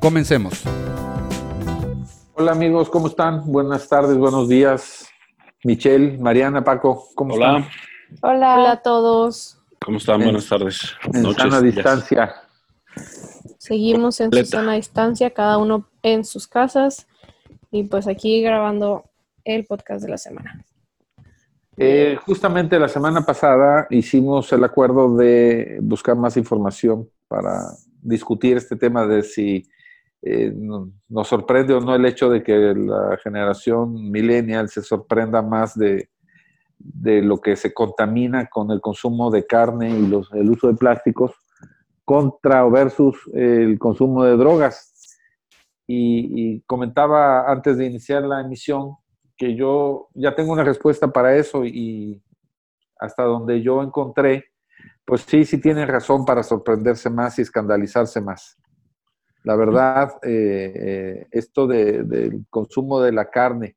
Comencemos. Hola amigos, ¿cómo están? Buenas tardes, buenos días. Michelle, Mariana, Paco, ¿cómo Hola, están? Hola. Hola a todos. ¿cómo están? En- Buenas tardes. En Noches, sana distancia. Seguimos en su Completa. sana distancia, cada uno en sus casas. Y pues aquí grabando el podcast de la semana. Eh, justamente la semana pasada hicimos el acuerdo de buscar más información para discutir este tema de si eh, no- nos sorprende o no el hecho de que la generación millennial se sorprenda más de, de lo que se contamina con el consumo de carne y los, el uso de plásticos contra o versus el consumo de drogas. Y, y comentaba antes de iniciar la emisión que yo ya tengo una respuesta para eso y hasta donde yo encontré, pues sí, sí tienen razón para sorprenderse más y escandalizarse más. La verdad, eh, eh, esto de- del consumo de la carne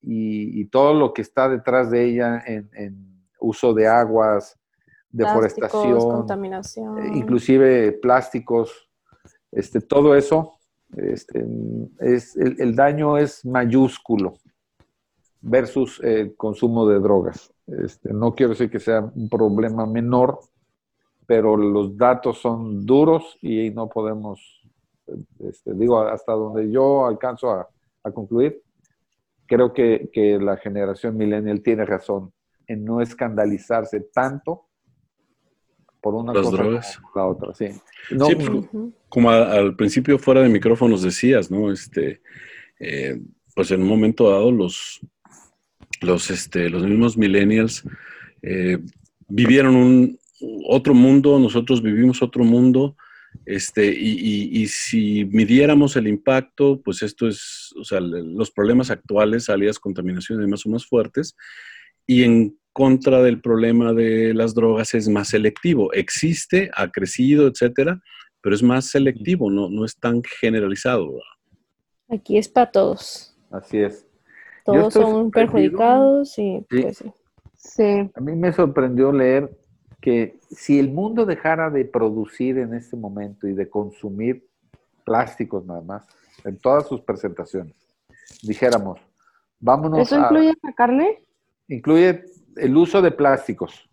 y, y todo lo que está detrás de ella en, en uso de aguas, deforestación, contaminación. inclusive plásticos, este, todo eso, este, es, el, el daño es mayúsculo versus el consumo de drogas. Este, no quiero decir que sea un problema menor, pero los datos son duros y no podemos, este, digo, hasta donde yo alcanzo a, a concluir, creo que, que la generación millennial tiene razón en no escandalizarse tanto por una Las cosa drogas. como la otra, sí. No, Sí, pues. Como a- al principio fuera de micrófonos decías, ¿no? Este, eh, pues en un momento dado los, los, este, los mismos millennials eh, vivieron un otro mundo, nosotros vivimos otro mundo, este, y, y- y si midiéramos el impacto, pues esto es, o sea, los problemas actuales, salidas, contaminación y demás son más fuertes, y en contra del problema de las drogas es más selectivo. Existe, ha crecido, etcétera, pero es más selectivo, no, no es tan generalizado. Aquí es para todos. así es. Todos son perjudicados y Sí. pues sí. Sí, A mí me sorprendió leer que si el mundo dejara de producir en este momento y de consumir plásticos nada más, en todas sus presentaciones, dijéramos, vámonos ¿eso a... incluye la carne? incluye el uso de plásticos.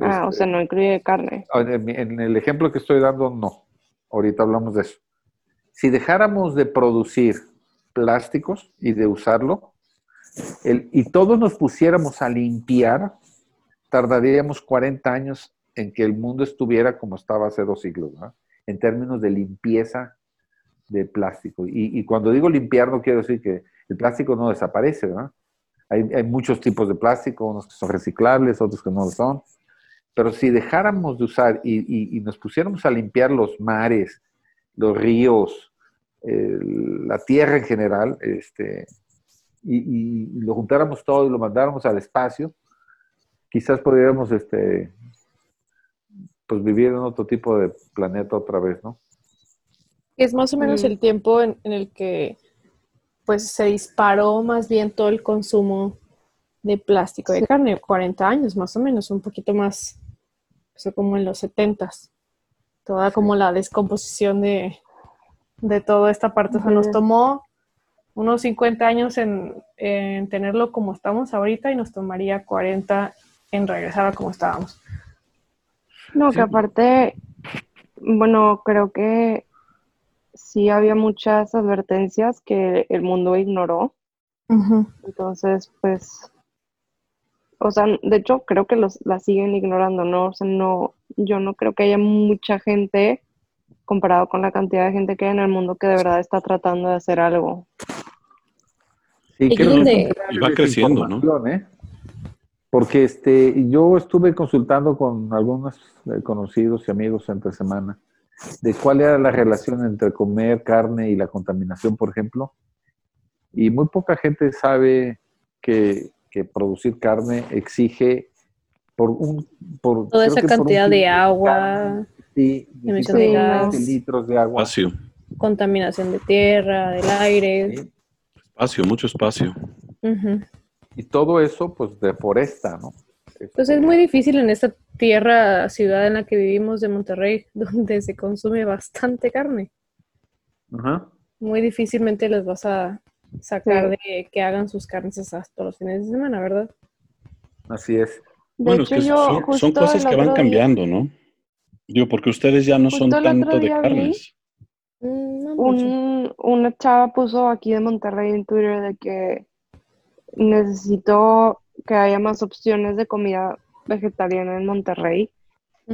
Ah, o sea, no incluye carne. en, en el ejemplo que estoy dando, no. Ahorita hablamos de eso. Si dejáramos de producir plásticos y de usarlo, el- y todos nos pusiéramos a limpiar, tardaríamos 40 años en que el mundo estuviera como estaba hace dos siglos, ¿no? en términos de limpieza de plástico. Y, cuando digo limpiar, no quiero decir que el plástico no desaparece, ¿verdad? Hay, muchos tipos de plástico, unos que son reciclables, otros que no lo son. Pero si dejáramos de usar y nos pusiéramos a limpiar los mares, los ríos, eh, la tierra en general, este, y, y lo juntáramos todo y lo mandáramos al espacio, quizás podríamos este, pues vivir en otro tipo de planeta otra vez, ¿no? Es más o menos Mm. el tiempo en, en el que pues se disparó más bien todo el consumo de plástico de carne, 40 años más o menos, un poquito más, eso como en los 70s. Toda como la descomposición de, de toda esta parte. O sea, nos tomó unos 50 años en, en tenerlo como estamos ahorita y nos tomaría 40 en regresar a como estábamos. No, Sí. que aparte, bueno, creo que sí había muchas advertencias que el mundo ignoró. Entonces, pues, o sea, de hecho creo que los, la siguen ignorando, ¿no? O sea, no, yo no creo que haya mucha gente comparado con la cantidad de gente que hay en el mundo que de verdad está tratando de hacer algo. Sí, creo que va creciendo, ¿no? ¿eh? Porque este, yo estuve consultando con algunos eh, conocidos y amigos entre semana de cuál era la relación entre comer carne y la contaminación, por ejemplo. Y muy poca gente sabe que, producir carne exige por un... Por, Toda esa cantidad de agua, sí, de litros de agua. Espacio. Contaminación de tierra, del aire. Espacio, mucho espacio. Y todo eso, pues, deforesta, ¿no? Pues es muy difícil en esta tierra, ciudad en la que vivimos de Monterrey, donde se consume bastante carne. Muy difícilmente les vas a sacar de que hagan sus carnes hasta los fines de semana, ¿verdad? Así es. bueno, es que son, cosas que van cambiando, ¿no? Digo, porque ustedes ya no son tanto de carnes. Mm, una chava puso aquí de Monterrey en Twitter de que necesito que haya más opciones de comida vegetariana en Monterrey.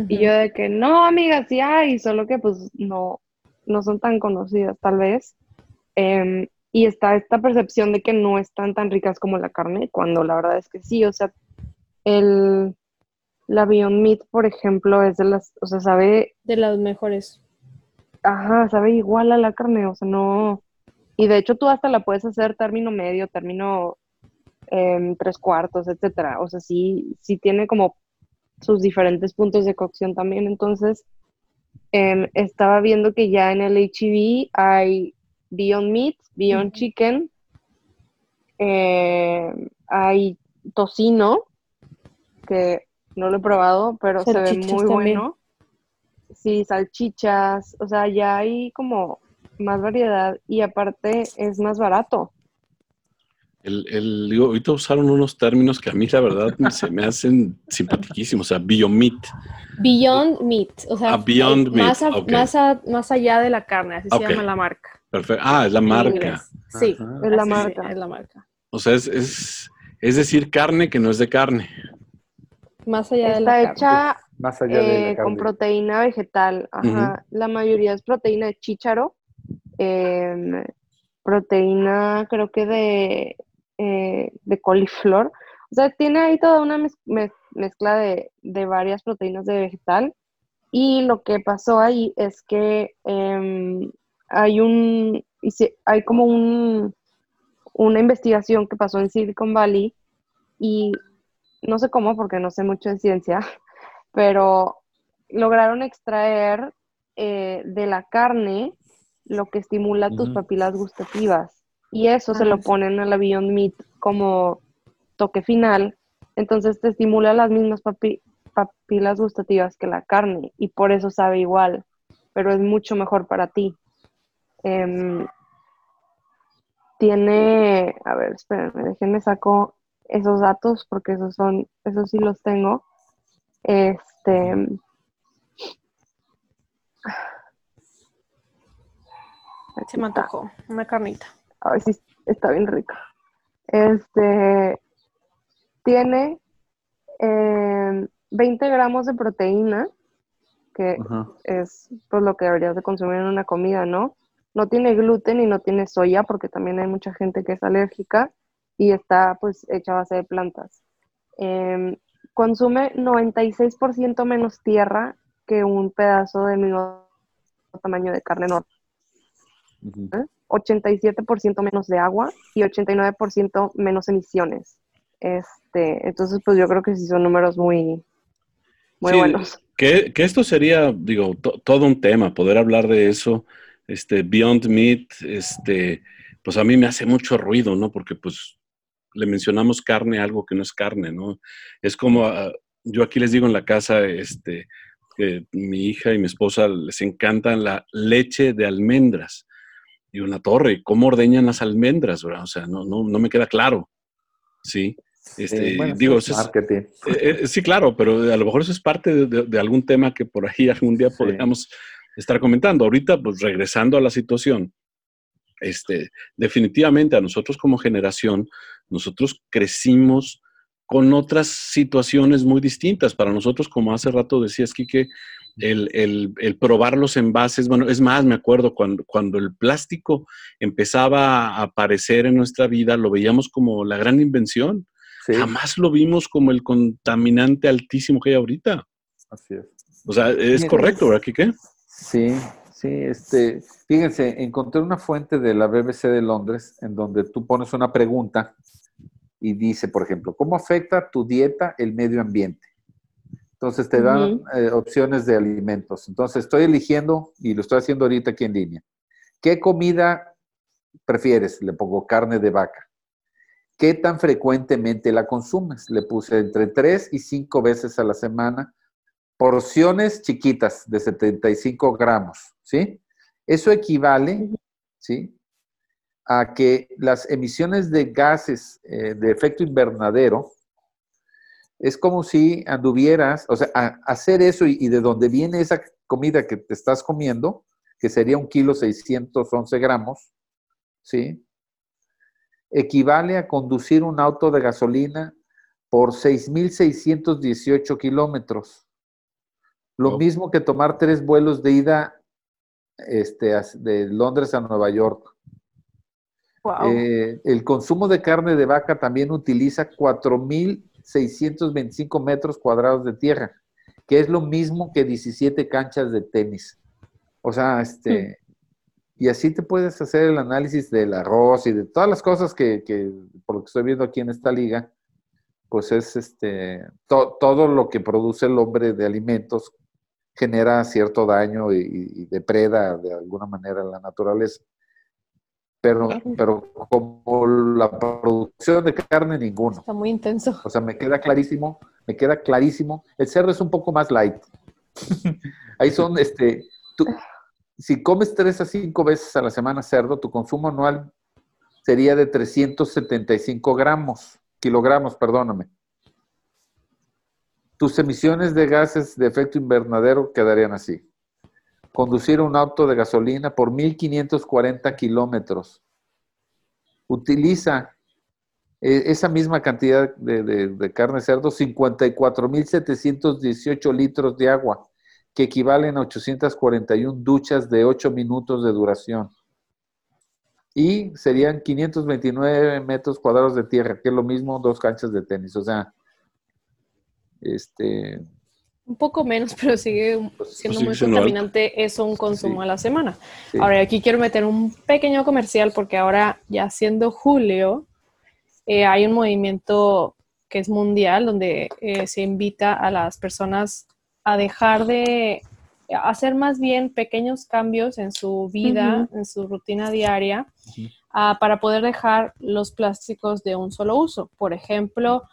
Y yo de que no, amiga, sí hay, solo que pues no, no son tan conocidas tal vez. Em, y está esta percepción de que no están tan ricas como la carne, cuando la verdad es que sí, o sea, el, la Beyond Meat, por ejemplo, es de las, o sea, sabe... De las mejores. Ajá, sabe igual a la carne, o sea, no... Y de hecho tú hasta la puedes hacer término medio, término tres cuartos, etcétera. O sea, sí, sí tiene como sus diferentes puntos de cocción también. Entonces, em, estaba viendo que ya en el HEB hay Beyond Meat, Beyond Chicken, em, hay tocino, que no lo he probado, pero se ve muy bueno. Sí, salchichas, o sea, ya hay como más variedad y aparte es más barato. El, el, digo, ahorita usaron unos términos que a mí la verdad se me hacen simpaticísimos, o sea, Beyond Meat. Beyond Meat, o sea, ah, beyond más, meat. más, allá de la carne, así se llama la marca. Perfecto. Ah, es la marca. Sí, es la marca. es la marca. O sea, es, es, es, decir, carne que no es de carne. Más allá Está de la hecha carne. Más allá de eh, con proteína vegetal. Ajá. La mayoría es proteína de chícharo. Em, proteína, creo que de eh, de coliflor. O sea, tiene ahí toda una mezcla de, varias proteínas de vegetal. Y lo que pasó ahí es que em, hay un, hay como un, una investigación que pasó en Silicon Valley y no sé cómo porque no sé mucho de ciencia, pero lograron extraer eh, de la carne lo que estimula tus papilas gustativas y eso se lo ponen a la Beyond Meat como toque final, entonces te estimula las mismas papilas gustativas que la carne y por eso sabe igual, pero es mucho mejor para ti. Em, tiene, a ver, espérenme, déjenme saco esos datos porque esos son, esos sí los tengo. Este, se me antojó una carnita. Ay, sí, está bien rica. Este tiene 20 em, gramos de proteína, que es pues, lo que deberías de consumir en una comida, ¿no? No tiene gluten y no tiene soya, porque también hay mucha gente que es alérgica y está pues hecha a base de plantas. Em, consume 96% menos tierra que un pedazo del mismo tamaño de carne normal. 87% menos de agua y 89% menos emisiones. Este, entonces, pues yo creo que sí son números muy, muy buenos. Que, esto sería, digo, todo un tema, poder hablar de eso. Este, Beyond Meat, este, pues a mí me hace mucho ruido, ¿no? Porque pues le mencionamos carne a algo que no es carne, ¿no? Es como, ah, yo aquí les digo en la casa, este, que mi hija y mi esposa les encanta la leche de almendras y una torre, ¿cómo ordeñan las almendras? O sea, no, no, no me queda claro. Sí. Este, digo, marketing. Eh, eh, sí, claro, pero a lo mejor eso es parte de, algún tema que por ahí algún día podríamos estar comentando. Ahorita, pues regresando a la situación, este, definitivamente a nosotros como generación, nosotros crecimos con otras situaciones muy distintas. Para nosotros, como hace rato decías, Quique, el, el, probar los envases, bueno, es más, me acuerdo cuando, cuando el plástico empezaba a aparecer en nuestra vida, lo veíamos como la gran invención. Jamás lo vimos como el contaminante altísimo que hay ahorita. Así es. O sea, es correcto, ¿verdad, Kike? Sí, sí, este, fíjense, encontré una fuente de la BBC de Londres en donde tú pones una pregunta y dice, por ejemplo, ¿cómo afecta tu dieta el medio ambiente? Entonces te dan eh, opciones de alimentos. Entonces estoy eligiendo, y lo estoy haciendo ahorita aquí en línea, ¿qué comida prefieres? Le pongo carne de vaca. ¿Qué tan frecuentemente la consumes? Le puse entre 3 y 5 veces a la semana. Porciones chiquitas de 75 gramos, ¿sí? Eso equivale, ¿sí? A que las emisiones de gases eh, de efecto invernadero es como si anduvieras, o sea, hacer eso y, de dónde viene esa comida que te estás comiendo, que sería un kilo 611 gramos, ¿sí? Equivale a conducir un auto de gasolina por 6.618 kilómetros. Lo mismo que tomar tres vuelos de ida este, de Londres a Nueva York. Eh, el consumo de carne de vaca también utiliza 4.000 625 metros cuadrados de tierra, que es lo mismo que 17 canchas de tenis. O sea, este, y así te puedes hacer el análisis del arroz y de todas las cosas que, por lo que estoy viendo aquí en esta liga, pues es este, todo lo que produce el hombre de alimentos genera cierto daño y, y depreda de alguna manera la naturaleza pero, pero como la producción de carne, ninguno. Está muy intenso. O sea, me queda clarísimo, me queda clarísimo. El cerdo es un poco más light. Ahí son, este, tú, si comes tres a cinco veces a la semana cerdo, tu consumo anual sería de 375 gramos, kilogramos, perdóname. Tus emisiones de gases de efecto invernadero quedarían así conducir un auto de gasolina por 1.540 kilómetros. Utiliza eh, esa misma cantidad de, carne cerdo, 54.718 litros de agua, que equivalen a 841 duchas de 8 minutos de duración. Y serían 529 metros cuadrados de tierra, que es lo mismo dos canchas de tenis. O sea, este, un poco menos, pero sigue pues, siendo muy contaminante eso un consumo a la semana. Ahora, aquí quiero meter un pequeño comercial porque ahora, ya siendo julio, eh, hay un movimiento que es mundial donde eh, se invita a las personas a dejar de hacer más bien pequeños cambios en su vida, en su rutina diaria, para poder dejar los plásticos de un solo uso. Por ejemplo,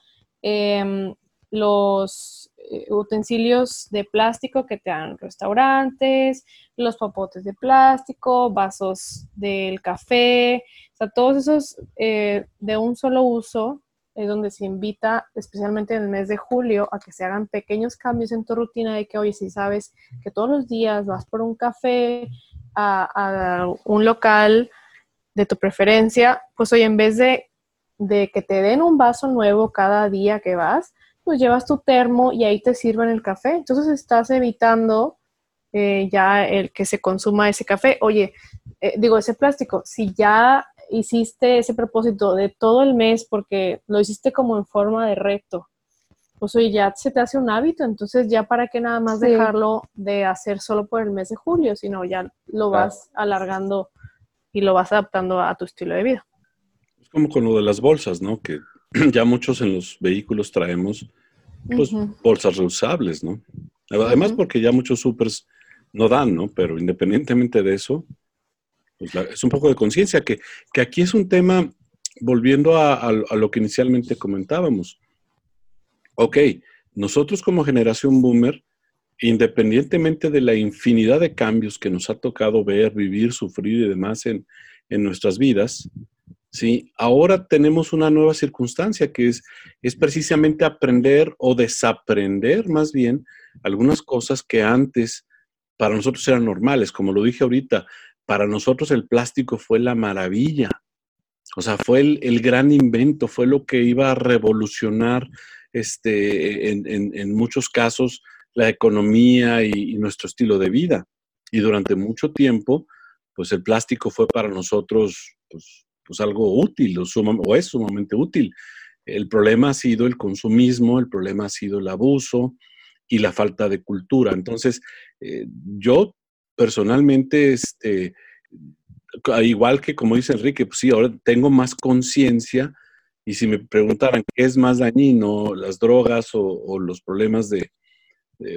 em, los eh, utensilios de plástico que te dan restaurantes, los papotes de plástico, vasos del café, o sea, todos esos eh, de un solo uso es donde se invita, especialmente en el mes de julio, a que se hagan pequeños cambios en tu rutina de que, oye, si sabes que todos los días vas por un café a, un local de tu preferencia, pues hoy en vez de, de que te den un vaso nuevo cada día que vas, pues llevas tu termo y ahí te sirven el café. Entonces estás evitando eh, ya el que se consuma ese café. Oye, eh, digo, ese plástico, si ya hiciste ese propósito de todo el mes porque lo hiciste como en forma de reto, pues oye, ya se te hace un hábito, entonces ya para qué nada más dejarlo de hacer solo por el mes de julio, sino ya lo vas alargando y lo vas adaptando a tu estilo de vida. Es como con lo de las bolsas, ¿no? Que ya muchos en los vehículos traemos pues, bolsas reusables, ¿no? Además porque ya muchos supers no dan, ¿no? Pero independientemente de eso, pues es un poco de conciencia, que, aquí es un tema, volviendo a, lo que inicialmente comentábamos. Ok, nosotros como generación boomer, independientemente de la infinidad de cambios que nos ha tocado ver, vivir, sufrir y demás en, en nuestras vidas, ¿sí? Ahora tenemos una nueva circunstancia que es, es precisamente aprender o desaprender más bien algunas cosas que antes para nosotros eran normales. Como lo dije ahorita, para nosotros el plástico fue la maravilla. O sea, fue el, gran invento, fue lo que iba a revolucionar este, en, muchos casos la economía y, y, nuestro estilo de vida. Y durante mucho tiempo, pues el plástico fue para nosotros pues, pues algo útil o, es sumamente útil. El problema ha sido el consumismo, el problema ha sido el abuso y la falta de cultura. Entonces, eh, yo personalmente, este, igual que como dice Enrique, pues sí, ahora tengo más conciencia y si me preguntaran qué es más dañino, las drogas o, los problemas de,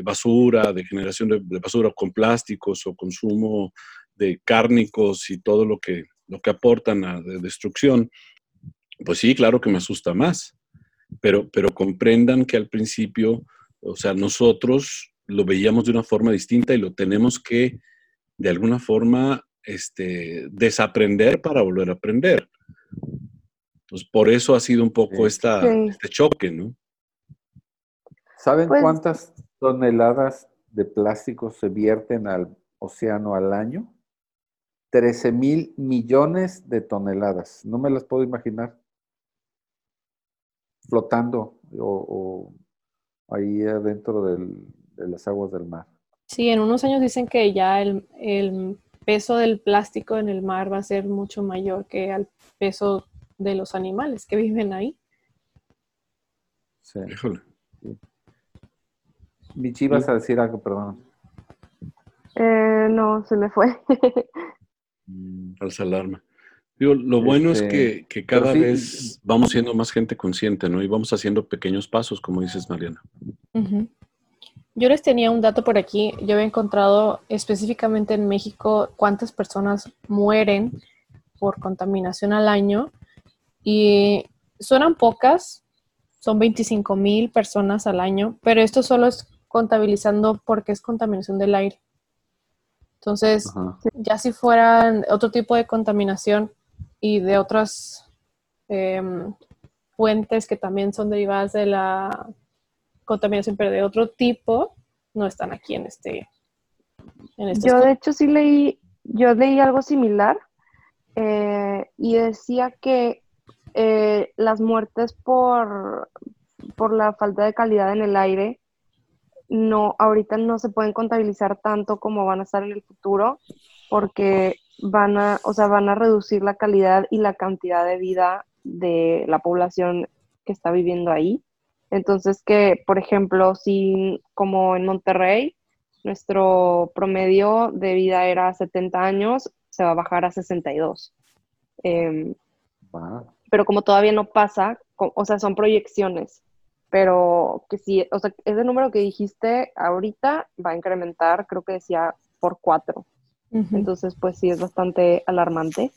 basura, de generación de, basura con plásticos o consumo de cárnicos y todo lo que, lo que aportan a destrucción, pues sí, claro que me asusta más. Pero, pero comprendan que al principio, o sea, nosotros lo veíamos de una forma distinta y lo tenemos que, de alguna forma, este, desaprender para volver a aprender. Pues por eso ha sido un poco esta, este choque, ¿no? ¿Saben pues cuántas toneladas de plástico se vierten al océano al año? 13 mil millones de toneladas. No me las puedo imaginar. Flotando o, ahí adentro de las aguas del mar. Sí, en unos años dicen que ya el, el peso del plástico en el mar va a ser mucho mayor que el peso de los animales que viven ahí. Sí. Híjole. Michi, vas a decir algo, perdón. Eh, no, se me fue. Mm, falsa alarma. lo bueno es este, que, cada vez vamos siendo más gente consciente, ¿no? Y vamos haciendo pequeños pasos, como dices, Mariana. Yo les tenía un dato por aquí. Yo había encontrado específicamente en México cuántas personas mueren por contaminación al año. Y suenan pocas, son 25 mil personas al año, pero esto solo es contabilizando porque es contaminación del aire. Entonces, ya si fueran otro tipo de contaminación y de otras em, fuentes que también son derivadas de la contaminación, pero de otro tipo, no están aquí en este. En este yo, de hecho, sí leí, yo leí algo similar eh, y decía que eh, las muertes por, por la falta de calidad en el aire no, ahorita no se pueden contabilizar tanto como van a estar en el futuro, porque van a, o sea, van a reducir la calidad y la cantidad de vida de la población que está viviendo ahí. Entonces que, por ejemplo, si como en Monterrey, nuestro promedio de vida era 70 años, se va a bajar a 62. Eh, Pero como todavía no pasa, o sea, son proyecciones, pero que si, o sea, ese número que dijiste ahorita va a incrementar, creo que decía por cuatro. Entonces, pues sí, es bastante alarmante.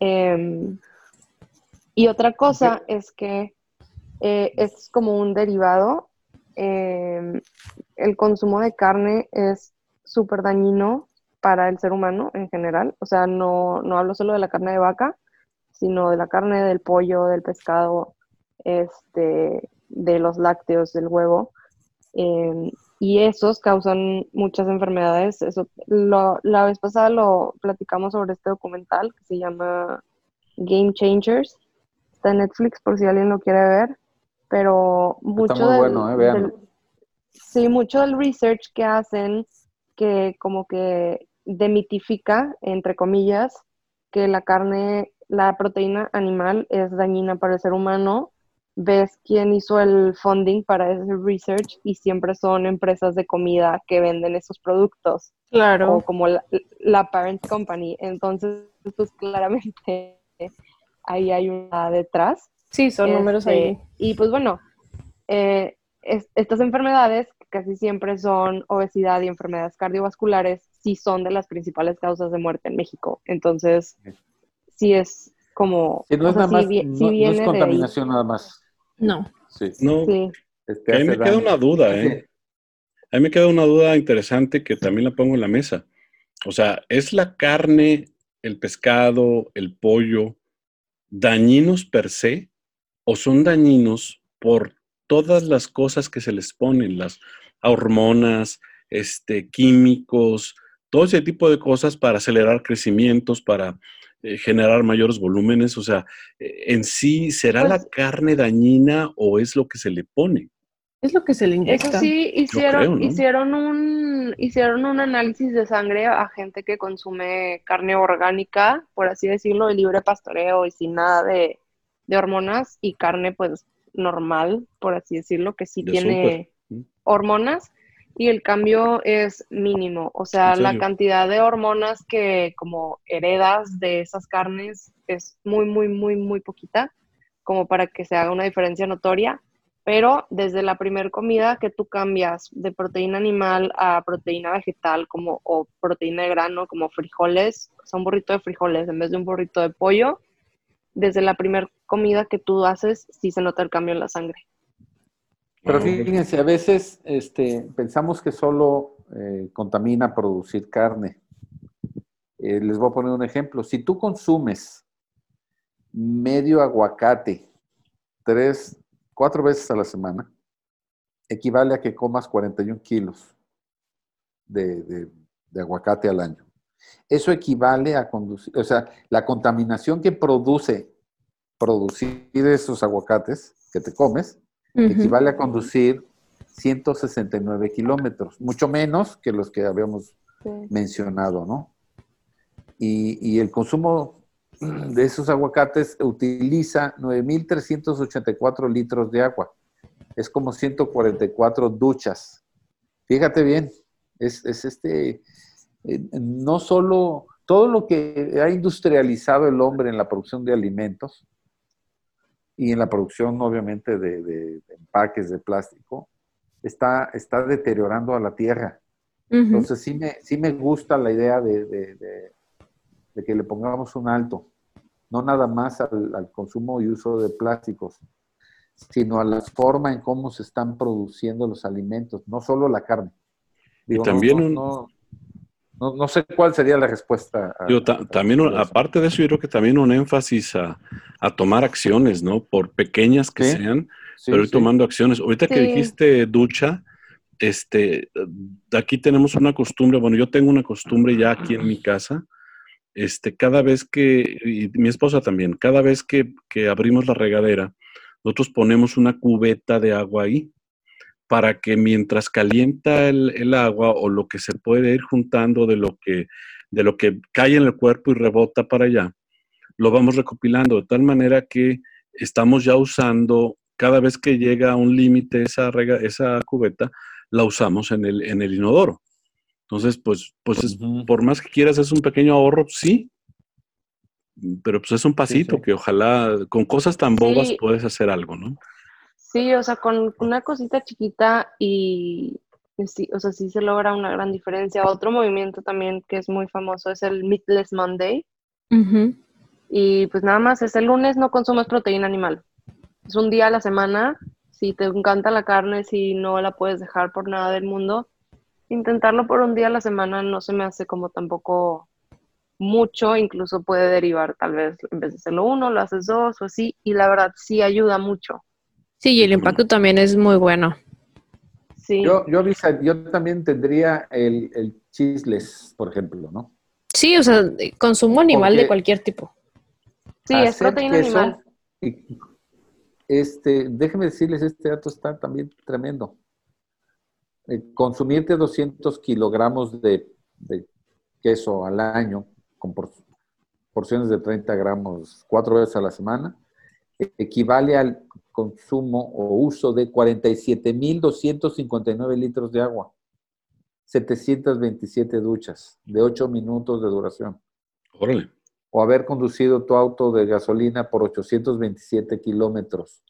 Em, y otra cosa es que eh, es como un derivado. Em, el consumo de carne es súper dañino para el ser humano en general. O sea, no, no hablo solo de la carne de vaca, sino de la carne del pollo, del pescado, este, de los lácteos, del huevo. Em, y esos causan muchas enfermedades. Eso, la vez pasada lo platicamos sobre este documental que se llama Game Changers. Está en Netflix por si alguien lo quiere ver pero mucho del, ¿eh? sí, mucho del research que hacen que como que demitifica, entre comillas, que la carne, la proteína animal es dañina para el ser humano. Ves quién hizo el funding para ese research y siempre son empresas de comida que venden esos productos. Claro. O como la, la parent company. Entonces, pues claramente ahí hay una detrás. Sí, son números ahí. Este, y pues bueno, eh, estas enfermedades casi siempre son obesidad y enfermedades cardiovasculares, sí son de las principales causas de muerte en México. Entonces, sí es como... no, es, no, contaminación nada más. No. Sí. No. Este, a mí me queda una duda, ¿eh? A mí me queda una duda interesante que también la pongo en la mesa. O sea, ¿es la carne, el pescado, el pollo dañinos per se? o son dañinos por todas las cosas que se les ponen, las hormonas, este, químicos, todo ese tipo de cosas para acelerar crecimientos, para eh, generar mayores volúmenes. O sea, eh, en sí, ¿será la pues carne dañina o es lo que se le pone? Es lo que se le inyecta. Eso sí, hicieron, hicieron, un, hicieron un análisis de sangre a gente que consume carne orgánica, por así decirlo, de libre pastoreo y sin nada de, de hormonas y carne pues normal, por así decirlo, que sí tiene hormonas. Y el cambio es mínimo. O sea, la cantidad de hormonas que como heredas de esas carnes es muy, muy, muy, muy poquita, como para que se haga una diferencia notoria. Pero desde la primera comida que tú cambias de proteína animal a proteína vegetal como, o proteína de grano, como frijoles, o sea, un burrito de frijoles en vez de un burrito de pollo, desde la primera comida que tú haces, sí se nota el cambio en la sangre. Pero fíjense, a veces este, pensamos que solo eh, contamina producir carne. Eh, les voy a poner un ejemplo. Si tú consumes medio aguacate tres, cuatro veces a la semana, equivale a que comas 41 kilos de, de aguacate al año. Eso equivale a conducir, o sea, la contaminación que produce producir esos aguacates que te comes, equivale a conducir 169 kilómetros, mucho menos que los que habíamos mencionado, ¿no? Y, el consumo de esos aguacates utiliza 9.384 litros de agua. Es como 144 duchas. Fíjate bien, es, este, eh, no solo todo lo que ha industrializado el hombre en la producción de alimentos, y en la producción, obviamente, de, empaques de plástico, está, está deteriorando a la tierra. Entonces, sí me, sí me gusta la idea de, que le pongamos un alto, no nada más al, consumo y uso de plásticos, sino a la forma en cómo se están produciendo los alimentos, no solo la carne. y también un, no, no, sé cuál sería la respuesta. yo también, aparte de eso, yo creo que también un énfasis a, tomar acciones, ¿no? Por pequeñas que sean, pero ir tomando acciones. Ahorita que dijiste ducha, este, aquí tenemos una costumbre, bueno, yo tengo una costumbre ya aquí en mi casa, este, cada vez que, y mi esposa también, cada vez que, que abrimos la regadera, nosotros ponemos una cubeta de agua ahí para que mientras calienta el, agua o lo que se puede ir juntando de lo que, de lo que cae en el cuerpo y rebota para allá, lo vamos recopilando de tal manera que estamos ya usando, cada vez que llega a un límite esa, esa cubeta, la usamos en el, en el inodoro. Entonces, pues, pues por más que quieras, es un pequeño ahorro, sí, pero pues es un pasito que ojalá con cosas tan bobas puedes hacer algo, ¿no? Sí, o sea, con una cosita chiquita y, sí, o sea, sí se logra una gran diferencia. Otro movimiento también que es muy famoso es el Meatless Monday. Y pues nada más, es el lunes no consumes proteína animal. Es un día a la semana. Si te encanta la carne, si no la puedes dejar por nada del mundo, intentarlo por un día a la semana no se me hace como tampoco mucho, incluso puede derivar tal vez en vez de hacerlo uno, lo haces dos o así, y la verdad sí ayuda mucho. Sí, y el impacto también es muy bueno. Sí. Yo, yo, yo también tendría el, el chisles, por ejemplo, ¿no? Sí, o sea, consumo animal de cualquier tipo. Sí, es proteína animal. Este, déjenme decirles, este dato está también tremendo. Eh, consumirte 200 kilogramos de, de, queso al año, con porciones de 30 gramos cuatro veces a la semana, equivale al consumo o uso de 47.259 litros de agua, 727 duchas de 8 minutos de duración. Órale. O haber conducido tu auto de gasolina por 827 kilómetros.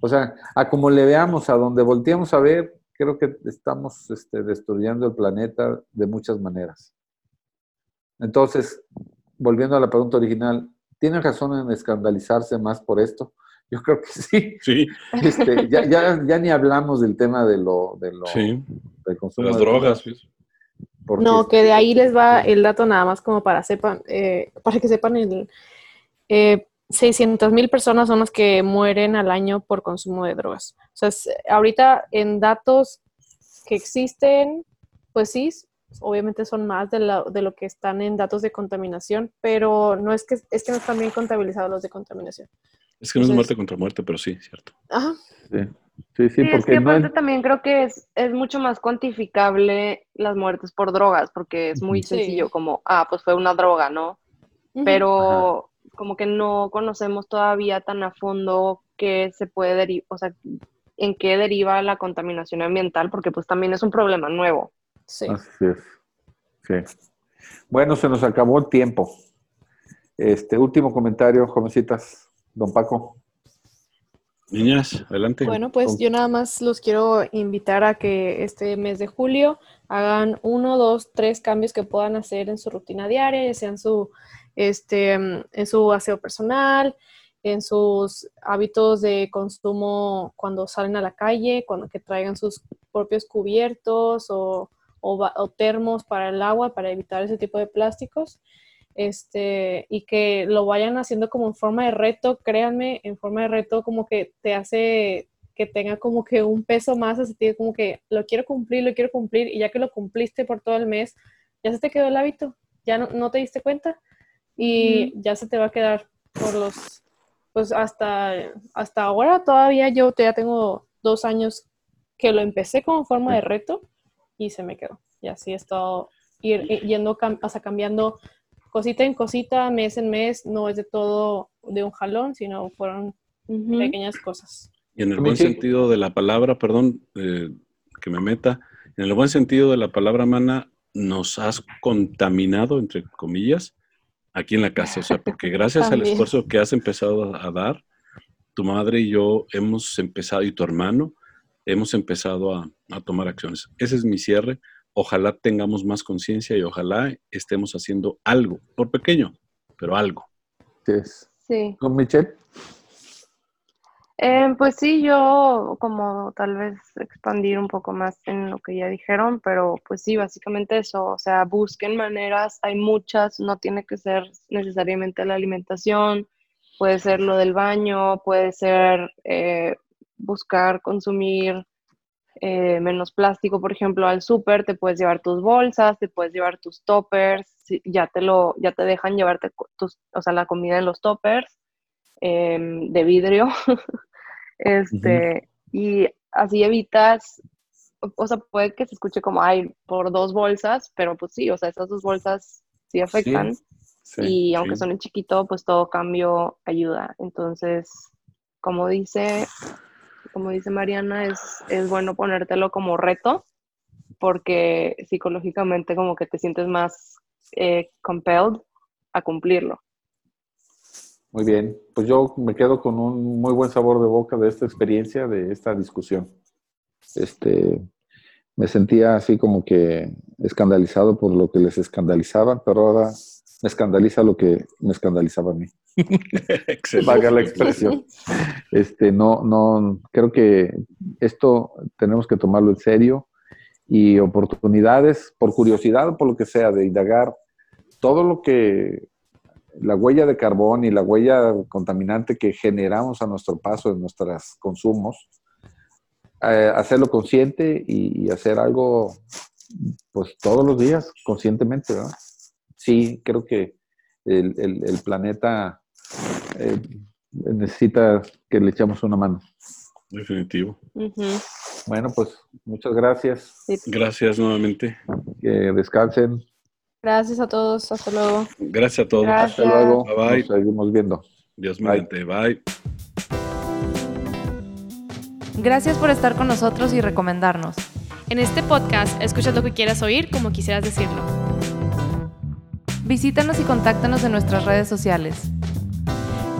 O sea, a como le veamos, a donde volteamos a ver, creo que estamos este, destruyendo el planeta de muchas maneras. Entonces, volviendo a la pregunta original, ¿tienen razón en escandalizarse más por esto? Yo creo que sí. Sí. Este, ya, ya, ya, ni hablamos del tema de lo, de lo sí. del consumo de las drogas. no, que de ahí les va el dato nada más como para sepan, eh, para que sepan el eh, 600 mil personas son las que mueren al año por consumo de drogas. O sea, ahorita en datos que existen, pues sí, obviamente son más de lo, de lo que están en datos de contaminación, pero no es que, es que no están bien contabilizados los de contaminación. Es que no es muerte contra muerte, pero sí, cierto. Ajá. Sí, sí, sí, porque es que aparte también creo que es, es mucho más cuantificable las muertes por drogas, porque es muy sencillo, como, ah, pues fue una droga, ¿no? Pero como que no conocemos todavía tan a fondo qué se puede derivar, o sea, en qué deriva la contaminación ambiental, porque pues también es un problema nuevo. Sí. Así es. Sí. Bueno, se nos acabó el tiempo. Este último comentario, jovencitas, don Paco. Niñas, adelante. Bueno, pues yo nada más los quiero invitar a que este mes de julio hagan uno, dos, tres cambios que puedan hacer en su rutina diaria, ya sea en su, este, en su aseo personal, en sus hábitos de consumo cuando salen a la calle, cuando que traigan sus propios cubiertos o, o, o termos para el agua para evitar ese tipo de plásticos este, y que lo vayan haciendo como en forma de reto, créanme, en forma de reto como que te hace que tenga como que un peso más, así como que lo quiero cumplir, lo quiero cumplir, y ya que lo cumpliste por todo el mes, ya se te quedó el hábito, ya no, te diste cuenta, y ya se te va a quedar por los, pues hasta, hasta ahora todavía yo ya tengo dos años que lo empecé como forma de reto, y se me quedó, y así he estado ir, yendo, o cambiando cosita en cosita, mes en mes, no es de todo de un jalón, sino fueron pequeñas cosas. Y en el buen sentido de la palabra, perdón, eh, que me meta, en el buen sentido de la palabra, mana, nos has contaminado, entre comillas, aquí en la casa. O sea, porque gracias al esfuerzo que has empezado a dar, tu madre y yo hemos empezado, y tu hermano, hemos empezado a, a tomar acciones. Ese es mi cierre ojalá tengamos más conciencia y ojalá estemos haciendo algo, por pequeño, pero algo. Sí. ¿Con Michelle? Eh, pues sí, yo como tal vez expandir un poco más en lo que ya dijeron, pero pues sí, básicamente eso, o sea, busquen maneras, hay muchas, no tiene que ser necesariamente la alimentación, puede ser lo del baño, puede ser eh, buscar consumir eh, menos plástico, por ejemplo, al súper, te puedes llevar tus bolsas, te puedes llevar tus toppers, ya te lo, ya te dejan llevarte tus, o sea, la comida en los toppers em, de vidrio, este, y así evitas, o sea, puede que se escuche como, ay, por dos bolsas, pero pues sí, o sea, esas dos bolsas sí afectan, y aunque son en chiquito, pues todo cambio ayuda, entonces, como dice como dice Mariana, es, es bueno ponértelo como reto, porque psicológicamente como que te sientes más eh, compelled a cumplirlo. Muy bien, pues yo me quedo con un muy buen sabor de boca de esta experiencia, de esta discusión. Este, me sentía así como que escandalizado por lo que les escandalizaba, pero ahora me escandaliza lo que me escandalizaba a mí. Vaga la expresión. Este, no, no, creo que esto tenemos que tomarlo en serio y oportunidades, por curiosidad o por lo que sea, de indagar todo lo que la huella de carbón y la huella contaminante que generamos a nuestro paso en nuestros consumos, eh, hacerlo consciente y, hacer algo pues todos los días, conscientemente, Sí, creo que el, el planeta eh, necesita que le echemos una mano. Definitivo. Bueno, pues muchas gracias. Gracias nuevamente. Que descansen. Gracias a todos. Hasta luego. Gracias a todos. Hasta luego. Bye, Nos seguimos viendo. Dios mediante. Bye. Gracias por estar con nosotros y recomendarnos. En este podcast escuchas lo que quieras oír como quisieras decirlo. Visítanos y contáctanos en nuestras redes sociales